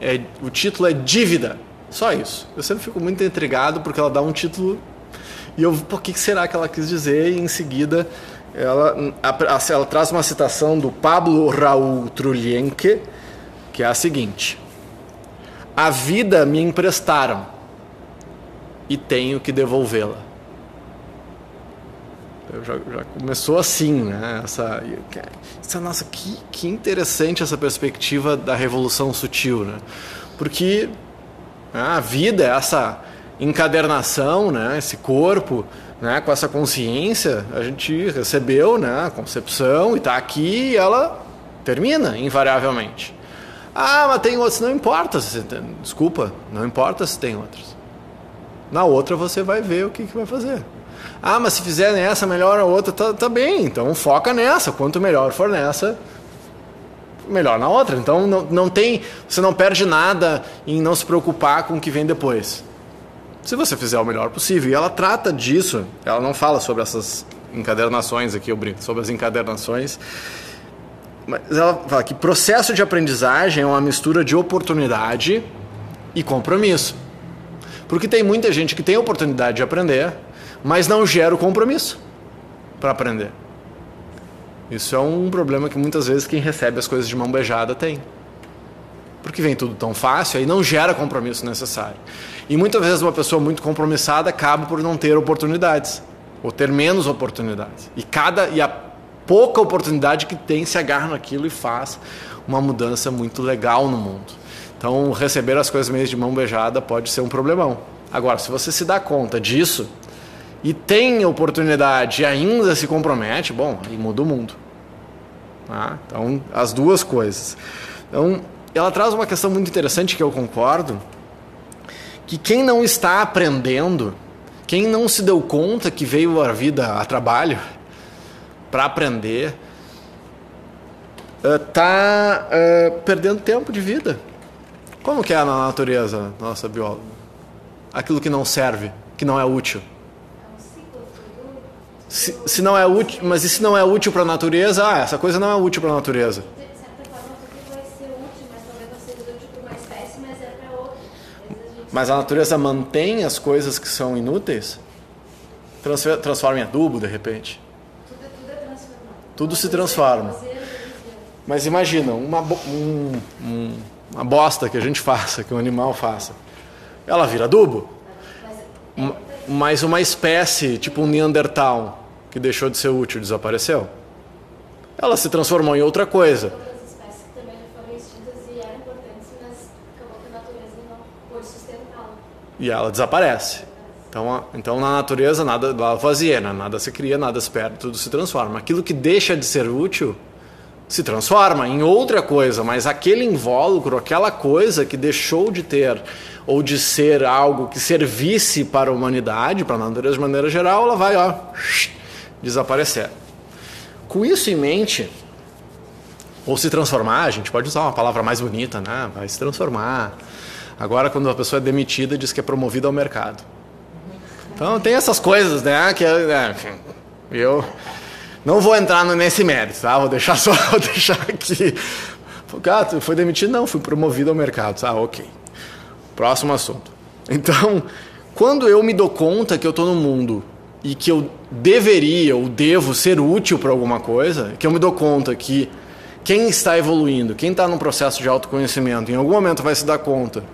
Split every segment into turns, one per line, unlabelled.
É, o título é Dívida. Só isso. Eu sempre fico muito intrigado porque ela dá um título e eu, por que será que ela quis dizer? E em seguida, ela, ela traz uma citação do Pablo Raul Trulhenque, que é a seguinte: A vida me emprestaram e tenho que devolvê-la. Já, já, começou assim, né? Essa, essa nossa, que, que interessante essa perspectiva da revolução sutil, né? Porque a vida é essa encadernação, né? Esse corpo, né? Com essa consciência, a gente recebeu, né? A concepção e está aqui e ela termina invariavelmente. Ah, mas tem outros, não importa. Desculpa, não importa se tem outros. Na outra você vai ver o que, que vai fazer. Ah, mas se fizer nessa, melhor a outra, tá, tá bem. Então foca nessa. Quanto melhor for nessa, melhor na outra. Então não, não tem. Você não perde nada em não se preocupar com o que vem depois. Se você fizer o melhor possível. E ela trata disso. Ela não fala sobre essas encadernações aqui, eu brinco, sobre as encadernações. Mas ela fala que processo de aprendizagem é uma mistura de oportunidade e compromisso. Porque tem muita gente que tem oportunidade de aprender, mas não gera o compromisso para aprender. Isso é um problema que muitas vezes quem recebe as coisas de mão beijada tem. Porque vem tudo tão fácil, aí não gera compromisso necessário. E muitas vezes uma pessoa muito compromissada acaba por não ter oportunidades, ou ter menos oportunidades. E cada e a pouca oportunidade que tem se agarra naquilo e faz uma mudança muito legal no mundo. Então, receber as coisas meio de mão beijada pode ser um problemão. Agora, se você se dá conta disso, e tem oportunidade e ainda se compromete, bom, aí muda o mundo. Tá? Então, as duas coisas. Então, ela traz uma questão muito interessante que eu concordo, que quem não está aprendendo, quem não se deu conta que veio a vida a trabalho para aprender, está uh, uh, perdendo tempo de vida. Como que é na natureza, nossa bióloga? Aquilo que não serve, que não é útil. Se, se não é útil, mas e se não é útil para a natureza? Ah, essa coisa não é útil para a natureza. Mas a natureza mantém as coisas que são inúteis? Transforma em adubo, de repente? Tudo, tudo, é tudo se transforma. Mas imagina, uma, um, um, uma bosta que a gente faça, que um animal faça. Ela vira adubo? Mas uma espécie, tipo um Neandertal, que deixou de ser útil, desapareceu. Ela se transformou em outra coisa.
E mas
ela desaparece. Então, então na natureza nada lá vazia, né? nada se cria, nada se perde, tudo se transforma. Aquilo que deixa de ser útil se transforma em outra coisa, mas aquele invólucro, aquela coisa que deixou de ter ou de ser algo que servisse para a humanidade, para a natureza de maneira geral, ela vai ó, desaparecer. Com isso em mente, ou se transformar, a gente pode usar uma palavra mais bonita, né? Vai se transformar. Agora, quando a pessoa é demitida, diz que é promovida ao mercado. Então, tem essas coisas, né? Que é, enfim, eu não vou entrar nesse mérito, tá? Vou deixar só, vou deixar aqui. Cara, foi demitido? Não, fui promovido ao mercado. Ah, ok. Próximo assunto. Então, quando eu me dou conta que eu estou no mundo e que eu deveria ou devo ser útil para alguma coisa, que eu me dou conta que quem está evoluindo, quem está num processo de autoconhecimento, em algum momento vai se dar conta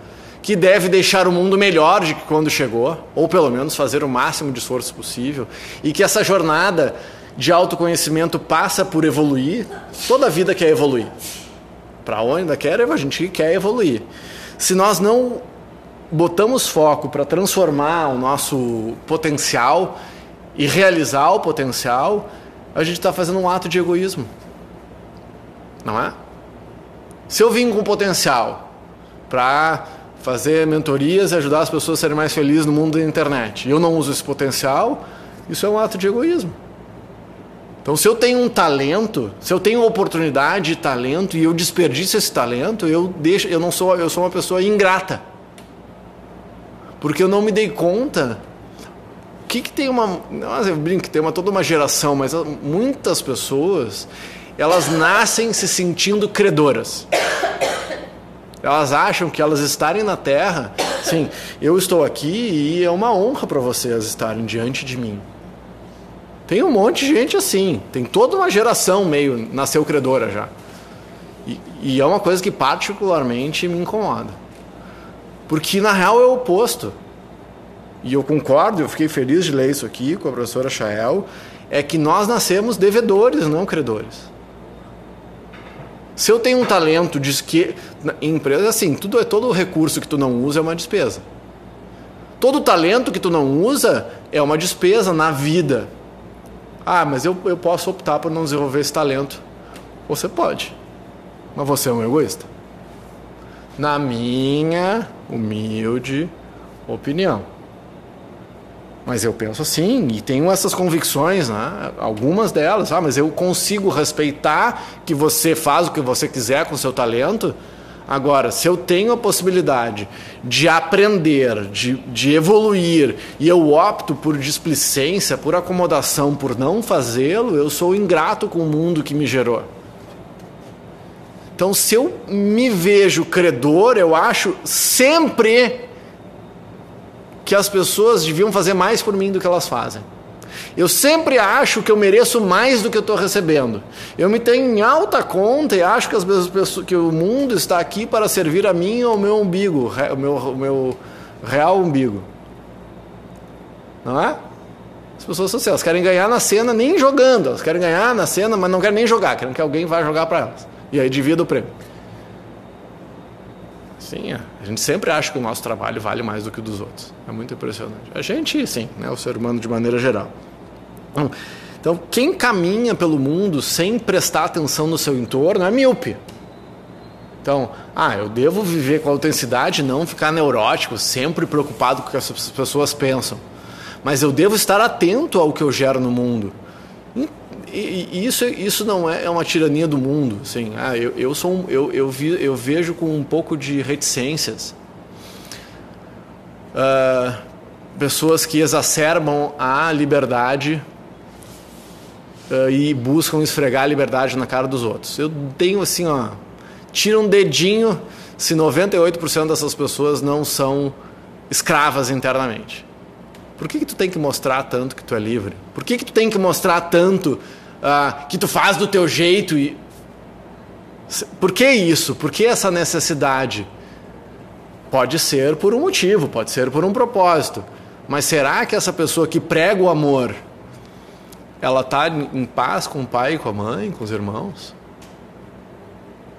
que deve deixar o mundo melhor de que quando chegou, ou pelo menos fazer o máximo de esforço possível, e que essa jornada de autoconhecimento passa por evoluir, toda vida quer evoluir. Para onde quer, a gente quer evoluir. Se nós não botamos foco para transformar o nosso potencial e realizar o potencial, a gente está fazendo um ato de egoísmo. Não é? Se eu vim com potencial para fazer mentorias e ajudar as pessoas a serem mais felizes no mundo da internet e eu não uso esse potencial, isso é um ato de egoísmo. Então, se eu tenho um talento, se eu tenho oportunidade de talento e eu desperdiço esse talento, eu deixo, eu não sou, eu sou uma pessoa ingrata porque eu não me dei conta. O que, que tem uma. Nossa, eu brinco, tem uma, toda uma geração, mas muitas pessoas elas nascem se sentindo credoras. Elas acham que elas estarem na Terra, sim, eu estou aqui e é uma honra para vocês estarem diante de mim. Tem um monte de gente assim, tem toda uma geração meio nasceu credora já. E, e é uma coisa que particularmente me incomoda. Porque na real é o oposto. E eu concordo, eu fiquei feliz de ler isso aqui com a professora Chael, é que nós nascemos devedores, não credores. Se eu tenho um talento de que em empresa assim, tudo é todo recurso que tu não usa é uma despesa. Todo talento que tu não usa é uma despesa na vida. Ah, mas eu, eu posso optar por não desenvolver esse talento. Você pode. Mas você é um egoísta. Na minha humilde opinião. Mas eu penso assim, e tenho essas convicções, né? algumas delas, ah, mas eu consigo respeitar que você faz o que você quiser com seu talento. Agora, se eu tenho a possibilidade de aprender, de, de evoluir, e eu opto por displicência, por acomodação, por não fazê-lo, eu sou ingrato com o mundo que me gerou. Então, se eu me vejo credor, eu acho sempre que as pessoas deviam fazer mais por mim do que elas fazem. Eu sempre acho que eu mereço mais do que eu estou recebendo. Eu me tenho em alta conta e acho que, as pessoas, que o mundo está aqui para servir a mim ou ao meu umbigo, o meu, o meu real umbigo. Não é? As pessoas são assim, elas querem ganhar na cena nem jogando, elas querem ganhar na cena, mas não querem nem jogar, querem que alguém vá jogar para elas. E aí divida o prêmio. Sim, é. a gente sempre acha que o nosso trabalho vale mais do que o dos outros. É muito impressionante. A gente, sim, né, o ser humano de maneira geral. Então, quem caminha pelo mundo sem prestar atenção no seu entorno é míope. Então, ah, eu devo viver com autenticidade, não ficar neurótico, sempre preocupado com o que as pessoas pensam. Mas eu devo estar atento ao que eu gero no mundo. E, e isso, isso não é, é uma tirania do mundo. Assim. Ah, eu, eu, sou um, eu, eu, vi, eu vejo com um pouco de reticências uh, pessoas que exacerbam a liberdade uh, e buscam esfregar a liberdade na cara dos outros. Eu tenho assim, ó, tira um dedinho se 98% dessas pessoas não são escravas internamente. Por que, que tu tem que mostrar tanto que tu é livre? Por que, que tu tem que mostrar tanto ah, que tu faz do teu jeito e por que isso? Por que essa necessidade? Pode ser por um motivo, pode ser por um propósito. Mas será que essa pessoa que prega o amor, ela está em paz com o pai, com a mãe, com os irmãos?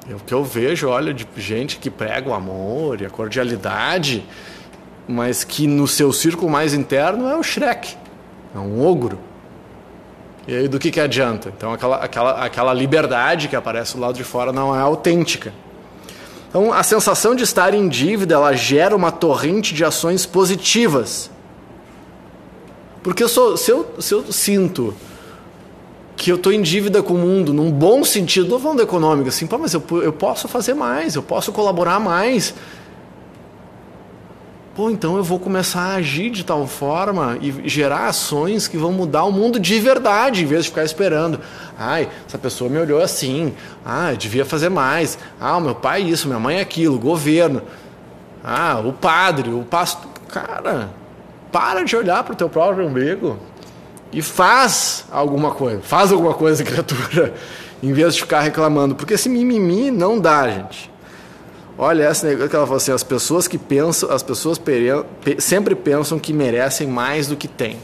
O que eu vejo, olha, de gente que prega o amor e a cordialidade, mas que no seu círculo mais interno é o Shrek, é um ogro. E aí do que, que adianta? Então aquela, aquela, aquela liberdade que aparece do lado de fora não é autêntica. Então a sensação de estar em dívida ela gera uma torrente de ações positivas. Porque eu sou, se, eu, se eu sinto que eu estou em dívida com o mundo, num bom sentido, não falando econômico, assim, Pô, mas eu, eu posso fazer mais, eu posso colaborar mais, Pô, então eu vou começar a agir de tal forma e gerar ações que vão mudar o mundo de verdade, em vez de ficar esperando. Ai, essa pessoa me olhou assim. Ah, eu devia fazer mais. Ah, o meu pai isso, minha mãe aquilo, o governo. Ah, o padre, o pastor. Cara, para de olhar para o teu próprio umbigo e faz alguma coisa. Faz alguma coisa, criatura, em vez de ficar reclamando. Porque esse mimimi não dá, gente. Olha essa negócio que ela falou assim, as pessoas que pensam, as pessoas sempre pensam que merecem mais do que têm.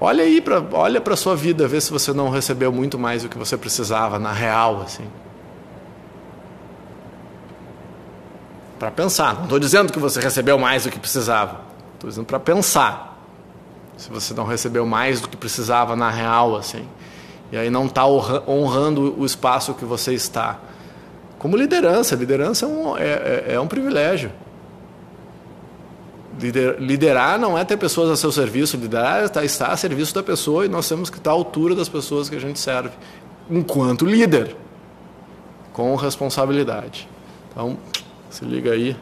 Olha aí para, olha para sua vida, vê se você não recebeu muito mais do que você precisava na real assim. Para pensar, não estou dizendo que você recebeu mais do que precisava. Estou dizendo para pensar. Se você não recebeu mais do que precisava na real assim. E aí não está honrando o espaço que você está como liderança. Liderança é um, é, é, é um privilégio. Lider, liderar não é ter pessoas a seu serviço, liderar é estar a serviço da pessoa e nós temos que estar à altura das pessoas que a gente serve, enquanto líder, com responsabilidade. Então, se liga aí.